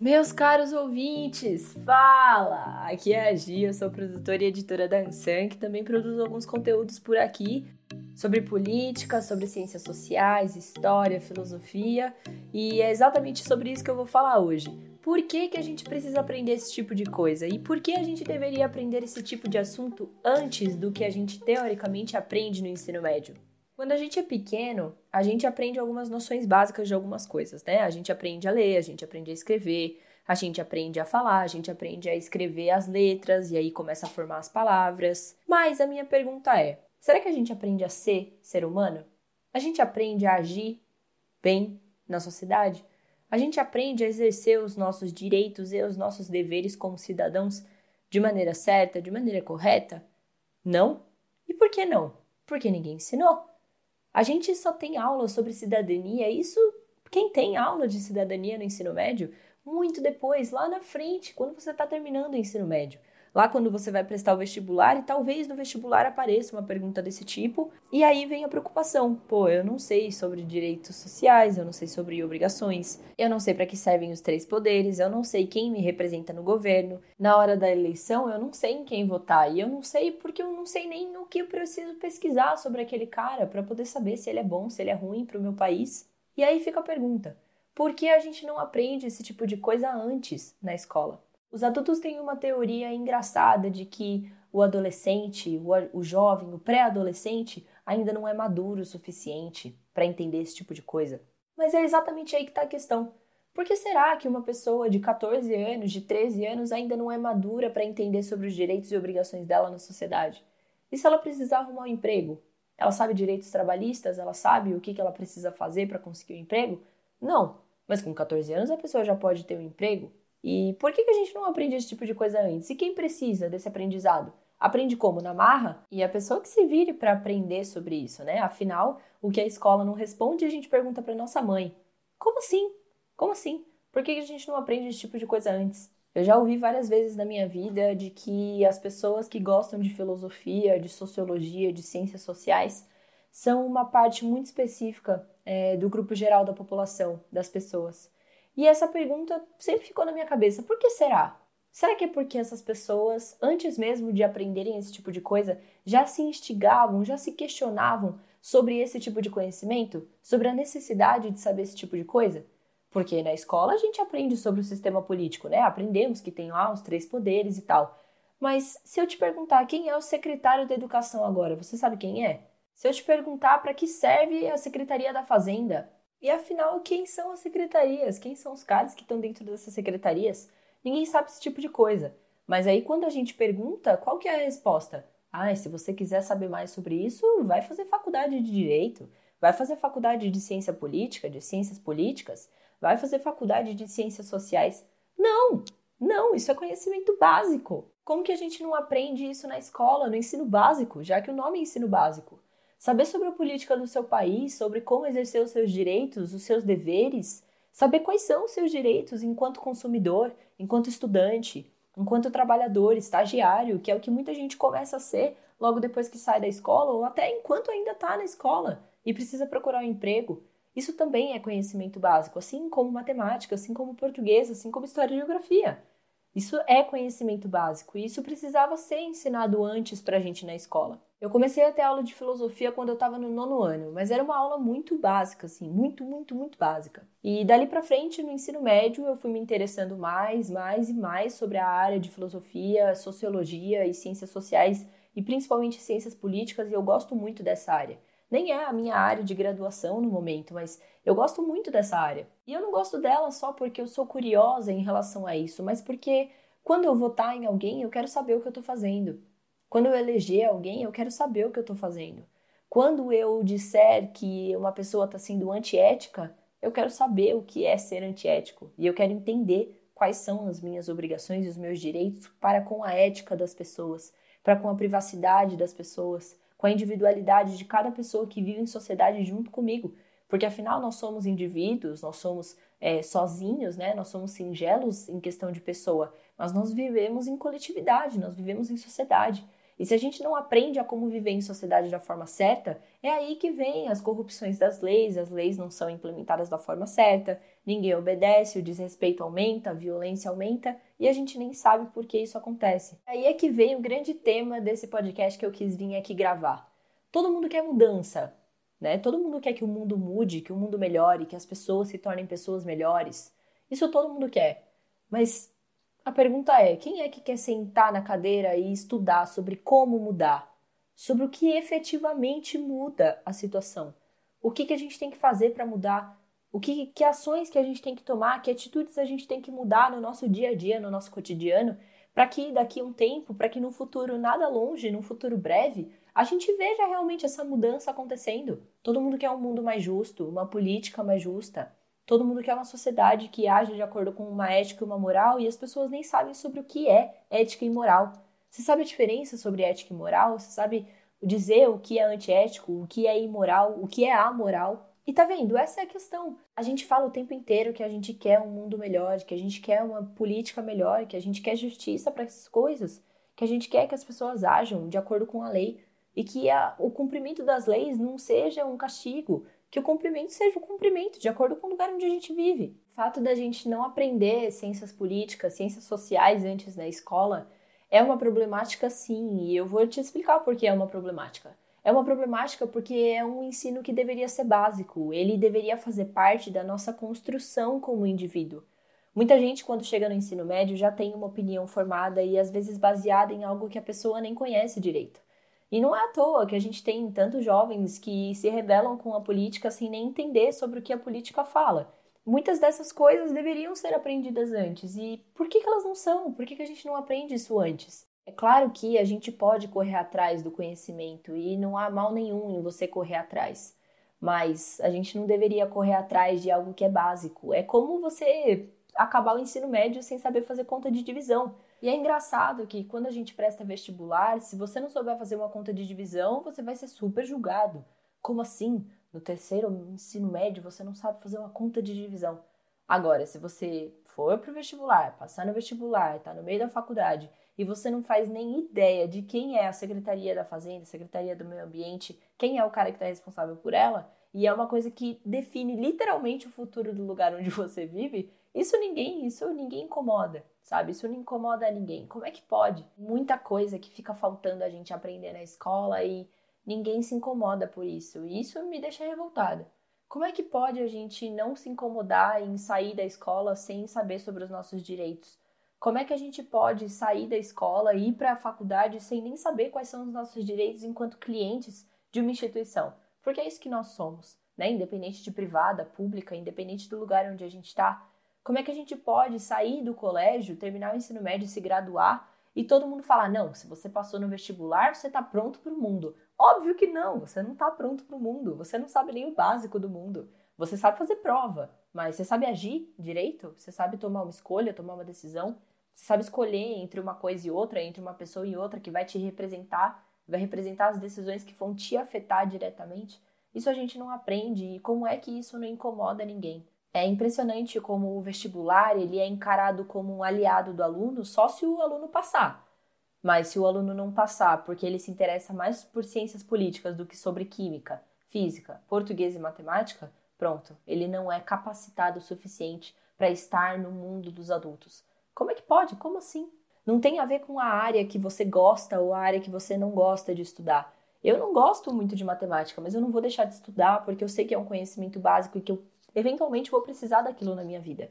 Meus caros ouvintes, fala! Aqui é a Gia, eu sou produtora e editora da Ansan, que também produz alguns conteúdos por aqui sobre política, sobre ciências sociais, história, filosofia, e é exatamente sobre isso que eu vou falar hoje. Por que, que a gente precisa aprender esse tipo de coisa? E por que a gente deveria aprender esse tipo de assunto antes do que a gente teoricamente aprende no ensino médio? Quando a gente é pequeno, a gente aprende algumas noções básicas de algumas coisas, né? A gente aprende a ler, a gente aprende a escrever, a gente aprende a falar, a gente aprende a escrever as letras e aí começa a formar as palavras. Mas a minha pergunta é: será que a gente aprende a ser ser humano? A gente aprende a agir bem na sociedade? A gente aprende a exercer os nossos direitos e os nossos deveres como cidadãos de maneira certa, de maneira correta? Não? E por que não? Porque ninguém ensinou. A gente só tem aula sobre cidadania, isso quem tem aula de cidadania no ensino médio, muito depois, lá na frente, quando você está terminando o ensino médio lá quando você vai prestar o vestibular e talvez no vestibular apareça uma pergunta desse tipo, e aí vem a preocupação. Pô, eu não sei sobre direitos sociais, eu não sei sobre obrigações, eu não sei para que servem os três poderes, eu não sei quem me representa no governo. Na hora da eleição, eu não sei em quem votar, e eu não sei porque eu não sei nem o que eu preciso pesquisar sobre aquele cara para poder saber se ele é bom, se ele é ruim para o meu país. E aí fica a pergunta: por que a gente não aprende esse tipo de coisa antes na escola? Os adultos têm uma teoria engraçada de que o adolescente, o, jovem, o pré-adolescente ainda não é maduro o suficiente para entender esse tipo de coisa. Mas é exatamente aí que está a questão. Por que será que uma pessoa de 14 anos, de 13 anos, ainda não é madura para entender sobre os direitos e obrigações dela na sociedade? E se ela precisar arrumar um emprego? Ela sabe direitos trabalhistas? Ela sabe o que ela precisa fazer para conseguir um emprego? Não. Mas com 14 anos a pessoa já pode ter um emprego, e por que, que a gente não aprende esse tipo de coisa antes? E quem precisa desse aprendizado? Aprende como? Na marra? E a pessoa que se vire para aprender sobre isso, né? Afinal, o que a escola não responde, a gente pergunta para nossa mãe. Como assim? Como assim? Por que, que a gente não aprende esse tipo de coisa antes? Eu já ouvi várias vezes na minha vida de que as pessoas que gostam de filosofia, de sociologia, de ciências sociais, são uma parte muito específica é, do grupo geral da população, das pessoas. E essa pergunta sempre ficou na minha cabeça: por que será? Será que é porque essas pessoas, antes mesmo de aprenderem esse tipo de coisa, já se instigavam, já se questionavam sobre esse tipo de conhecimento? Sobre a necessidade de saber esse tipo de coisa? Porque na escola a gente aprende sobre o sistema político, né? Aprendemos que tem lá os três poderes e tal. Mas se eu te perguntar quem é o secretário da educação agora, você sabe quem é? Se eu te perguntar para que serve a Secretaria da Fazenda, e afinal, quem são as secretarias? Quem são os caras que estão dentro dessas secretarias? Ninguém sabe esse tipo de coisa. Mas aí quando a gente pergunta, qual que é a resposta? Ah, se você quiser saber mais sobre isso, vai fazer faculdade de direito, vai fazer faculdade de ciência política, de ciências políticas, vai fazer faculdade de ciências sociais. Não, não, isso é conhecimento básico. Como que a gente não aprende isso na escola, no ensino básico, já que o nome é ensino básico? Saber sobre a política do seu país, sobre como exercer os seus direitos, os seus deveres, saber quais são os seus direitos enquanto consumidor, enquanto estudante, enquanto trabalhador, estagiário, que é o que muita gente começa a ser logo depois que sai da escola ou até enquanto ainda está na escola e precisa procurar um emprego. Isso também é conhecimento básico, assim como matemática, assim como português, assim como história e geografia. Isso é conhecimento básico e isso precisava ser ensinado antes para a gente na escola. Eu comecei a ter aula de filosofia quando eu estava no nono ano, mas era uma aula muito básica, assim, muito, muito, muito básica. E dali para frente, no ensino médio, eu fui me interessando mais, mais e mais sobre a área de filosofia, sociologia e ciências sociais e principalmente ciências políticas, e eu gosto muito dessa área. Nem é a minha área de graduação no momento, mas eu gosto muito dessa área. E eu não gosto dela só porque eu sou curiosa em relação a isso, mas porque quando eu votar em alguém, eu quero saber o que eu estou fazendo. Quando eu eleger alguém, eu quero saber o que eu estou fazendo. Quando eu disser que uma pessoa está sendo antiética, eu quero saber o que é ser antiético e eu quero entender quais são as minhas obrigações e os meus direitos para com a ética das pessoas, para com a privacidade das pessoas, com a individualidade de cada pessoa que vive em sociedade junto comigo. Porque afinal nós somos indivíduos, nós somos é, sozinhos, né? Nós somos singelos em questão de pessoa, mas nós vivemos em coletividade, nós vivemos em sociedade. E se a gente não aprende a como viver em sociedade da forma certa, é aí que vem as corrupções das leis, as leis não são implementadas da forma certa, ninguém obedece, o desrespeito aumenta, a violência aumenta e a gente nem sabe por que isso acontece. Aí é que vem o grande tema desse podcast que eu quis vir aqui gravar. Todo mundo quer mudança, né? Todo mundo quer que o mundo mude, que o mundo melhore, que as pessoas se tornem pessoas melhores. Isso todo mundo quer. Mas a pergunta é: quem é que quer sentar na cadeira e estudar sobre como mudar? Sobre o que efetivamente muda a situação? O que, que a gente tem que fazer para mudar? O que, que ações que a gente tem que tomar? Que atitudes a gente tem que mudar no nosso dia a dia, no nosso cotidiano, para que daqui a um tempo, para que no futuro nada longe, no futuro breve, a gente veja realmente essa mudança acontecendo. Todo mundo quer um mundo mais justo, uma política mais justa, Todo mundo quer uma sociedade que age de acordo com uma ética e uma moral e as pessoas nem sabem sobre o que é ética e moral. Você sabe a diferença sobre ética e moral? Você sabe dizer o que é antiético, o que é imoral, o que é amoral? E tá vendo? Essa é a questão. A gente fala o tempo inteiro que a gente quer um mundo melhor, que a gente quer uma política melhor, que a gente quer justiça para essas coisas, que a gente quer que as pessoas ajam de acordo com a lei e que a, o cumprimento das leis não seja um castigo, que o cumprimento seja o cumprimento, de acordo com o lugar onde a gente vive. O fato da gente não aprender ciências políticas, ciências sociais antes na escola é uma problemática sim, e eu vou te explicar por que é uma problemática. É uma problemática porque é um ensino que deveria ser básico, ele deveria fazer parte da nossa construção como indivíduo. Muita gente, quando chega no ensino médio, já tem uma opinião formada e às vezes baseada em algo que a pessoa nem conhece direito. E não é à toa que a gente tem tantos jovens que se rebelam com a política sem nem entender sobre o que a política fala. Muitas dessas coisas deveriam ser aprendidas antes. E por que, que elas não são? Por que, que a gente não aprende isso antes? É claro que a gente pode correr atrás do conhecimento e não há mal nenhum em você correr atrás. Mas a gente não deveria correr atrás de algo que é básico. É como você acabar o ensino médio sem saber fazer conta de divisão. E é engraçado que quando a gente presta vestibular, se você não souber fazer uma conta de divisão, você vai ser super julgado. Como assim? No terceiro ensino médio você não sabe fazer uma conta de divisão. Agora, se você for para o vestibular, passar no vestibular, está no meio da faculdade e você não faz nem ideia de quem é a Secretaria da Fazenda, Secretaria do Meio Ambiente, quem é o cara que está responsável por ela, e é uma coisa que define literalmente o futuro do lugar onde você vive, isso ninguém, isso ninguém incomoda, sabe? Isso não incomoda ninguém. Como é que pode? Muita coisa que fica faltando a gente aprender na escola e ninguém se incomoda por isso. E isso me deixa revoltada. Como é que pode a gente não se incomodar em sair da escola sem saber sobre os nossos direitos? Como é que a gente pode sair da escola e ir para a faculdade sem nem saber quais são os nossos direitos enquanto clientes de uma instituição? Porque é isso que nós somos, né? Independente de privada, pública, independente do lugar onde a gente está, como é que a gente pode sair do colégio, terminar o ensino médio, se graduar e todo mundo falar: não, se você passou no vestibular, você está pronto para o mundo? Óbvio que não, você não está pronto para o mundo, você não sabe nem o básico do mundo. Você sabe fazer prova, mas você sabe agir direito? Você sabe tomar uma escolha, tomar uma decisão? Você sabe escolher entre uma coisa e outra, entre uma pessoa e outra que vai te representar, vai representar as decisões que vão te afetar diretamente? Isso a gente não aprende e como é que isso não incomoda ninguém? É impressionante como o vestibular ele é encarado como um aliado do aluno só se o aluno passar. Mas se o aluno não passar porque ele se interessa mais por ciências políticas do que sobre química, física, português e matemática, pronto, ele não é capacitado o suficiente para estar no mundo dos adultos. Como é que pode? Como assim? Não tem a ver com a área que você gosta ou a área que você não gosta de estudar. Eu não gosto muito de matemática, mas eu não vou deixar de estudar porque eu sei que é um conhecimento básico e que eu eventualmente vou precisar daquilo na minha vida.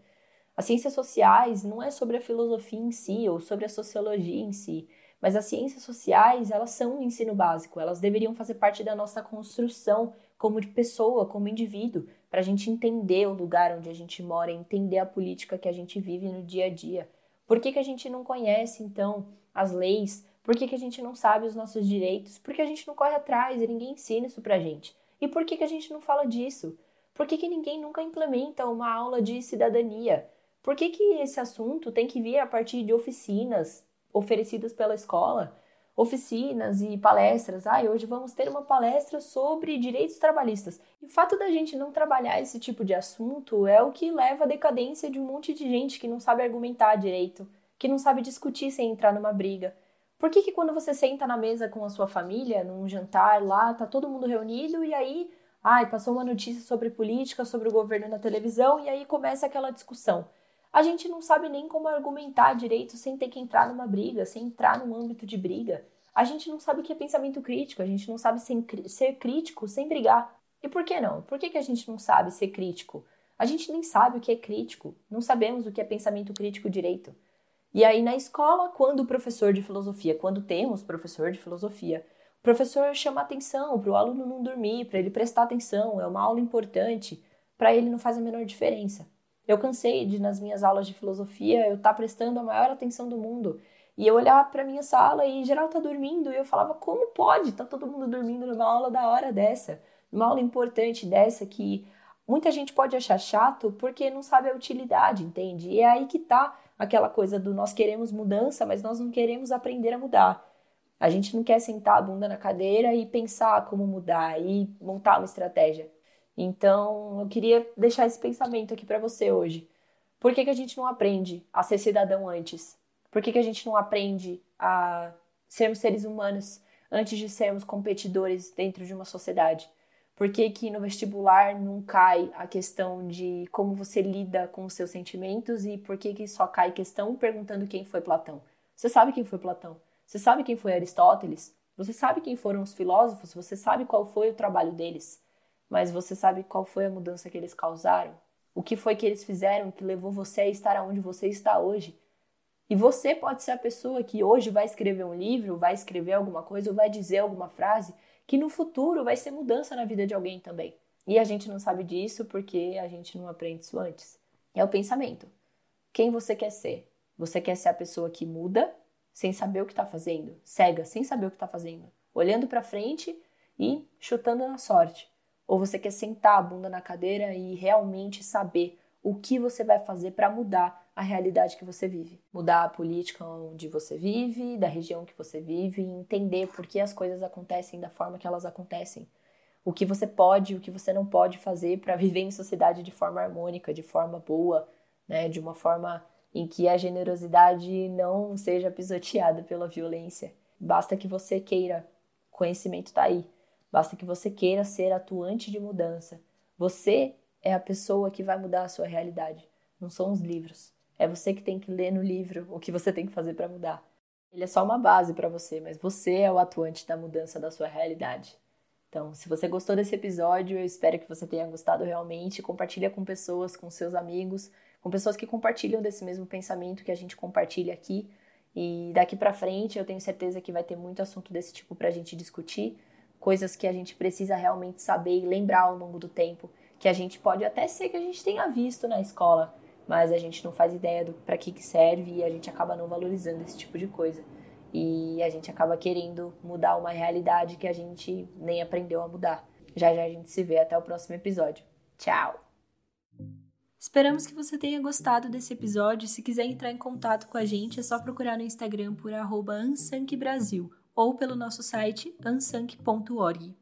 As ciências sociais não é sobre a filosofia em si ou sobre a sociologia em si, mas as ciências sociais, elas são um ensino básico, elas deveriam fazer parte da nossa construção como pessoa, como indivíduo, para a gente entender o lugar onde a gente mora, entender a política que a gente vive no dia a dia. Por que, que a gente não conhece, então, as leis? Por que, que a gente não sabe os nossos direitos? Por que a gente não corre atrás e ninguém ensina isso pra gente? E por que, que a gente não fala disso? Por que, que ninguém nunca implementa uma aula de cidadania? Por que, que esse assunto tem que vir a partir de oficinas oferecidas pela escola? Oficinas e palestras. Ah, hoje vamos ter uma palestra sobre direitos trabalhistas. E o fato da gente não trabalhar esse tipo de assunto é o que leva à decadência de um monte de gente que não sabe argumentar direito, que não sabe discutir sem entrar numa briga. Por que, que quando você senta na mesa com a sua família, num jantar lá, tá todo mundo reunido e aí, ai, passou uma notícia sobre política, sobre o governo na televisão e aí começa aquela discussão. A gente não sabe nem como argumentar direito sem ter que entrar numa briga, sem entrar num âmbito de briga. A gente não sabe o que é pensamento crítico, a gente não sabe ser crítico sem brigar. E por que não? Por que, que a gente não sabe ser crítico? A gente nem sabe o que é crítico, não sabemos o que é pensamento crítico direito. E aí na escola, quando o professor de filosofia, quando temos professor de filosofia, o professor chama atenção para o aluno não dormir, para ele prestar atenção, é uma aula importante, para ele não faz a menor diferença. Eu cansei de nas minhas aulas de filosofia eu estar tá prestando a maior atenção do mundo e eu olhar para minha sala e geral tá dormindo e eu falava como pode? Tá todo mundo dormindo numa aula da hora dessa, numa aula importante dessa que muita gente pode achar chato porque não sabe a utilidade, entende? E é aí que tá aquela coisa do nós queremos mudança, mas nós não queremos aprender a mudar. A gente não quer sentar a bunda na cadeira e pensar como mudar e montar uma estratégia. Então, eu queria deixar esse pensamento aqui para você hoje. Por que, que a gente não aprende a ser cidadão antes? Por que, que a gente não aprende a sermos seres humanos antes de sermos competidores dentro de uma sociedade? Por que, que no vestibular não cai a questão de como você lida com os seus sentimentos e por que, que só cai questão perguntando quem foi Platão? Você sabe quem foi Platão? Você sabe quem foi Aristóteles? Você sabe quem foram os filósofos? Você sabe qual foi o trabalho deles? Mas você sabe qual foi a mudança que eles causaram? O que foi que eles fizeram que levou você a estar onde você está hoje? E você pode ser a pessoa que hoje vai escrever um livro, vai escrever alguma coisa ou vai dizer alguma frase que no futuro vai ser mudança na vida de alguém também. E a gente não sabe disso porque a gente não aprende isso antes. É o pensamento. Quem você quer ser? Você quer ser a pessoa que muda sem saber o que está fazendo, cega, sem saber o que está fazendo, olhando para frente e chutando na sorte? Ou você quer sentar a bunda na cadeira e realmente saber o que você vai fazer para mudar a realidade que você vive. Mudar a política onde você vive, da região que você vive, e entender por que as coisas acontecem da forma que elas acontecem. O que você pode o que você não pode fazer para viver em sociedade de forma harmônica, de forma boa, né, de uma forma em que a generosidade não seja pisoteada pela violência. Basta que você queira, o conhecimento está aí. Basta que você queira ser atuante de mudança. Você é a pessoa que vai mudar a sua realidade, não são os livros. É você que tem que ler no livro o que você tem que fazer para mudar. Ele é só uma base para você, mas você é o atuante da mudança da sua realidade. Então, se você gostou desse episódio, eu espero que você tenha gostado realmente. Compartilha com pessoas, com seus amigos, com pessoas que compartilham desse mesmo pensamento que a gente compartilha aqui. E daqui para frente, eu tenho certeza que vai ter muito assunto desse tipo para a gente discutir, coisas que a gente precisa realmente saber e lembrar ao longo do tempo, que a gente pode até ser que a gente tenha visto na escola, mas a gente não faz ideia do para que, que serve e a gente acaba não valorizando esse tipo de coisa. E a gente acaba querendo mudar uma realidade que a gente nem aprendeu a mudar. Já já a gente se vê até o próximo episódio. Tchau! Esperamos que você tenha gostado desse episódio. Se quiser entrar em contato com a gente, é só procurar no Instagram por arroba ou pelo nosso site ansank.org.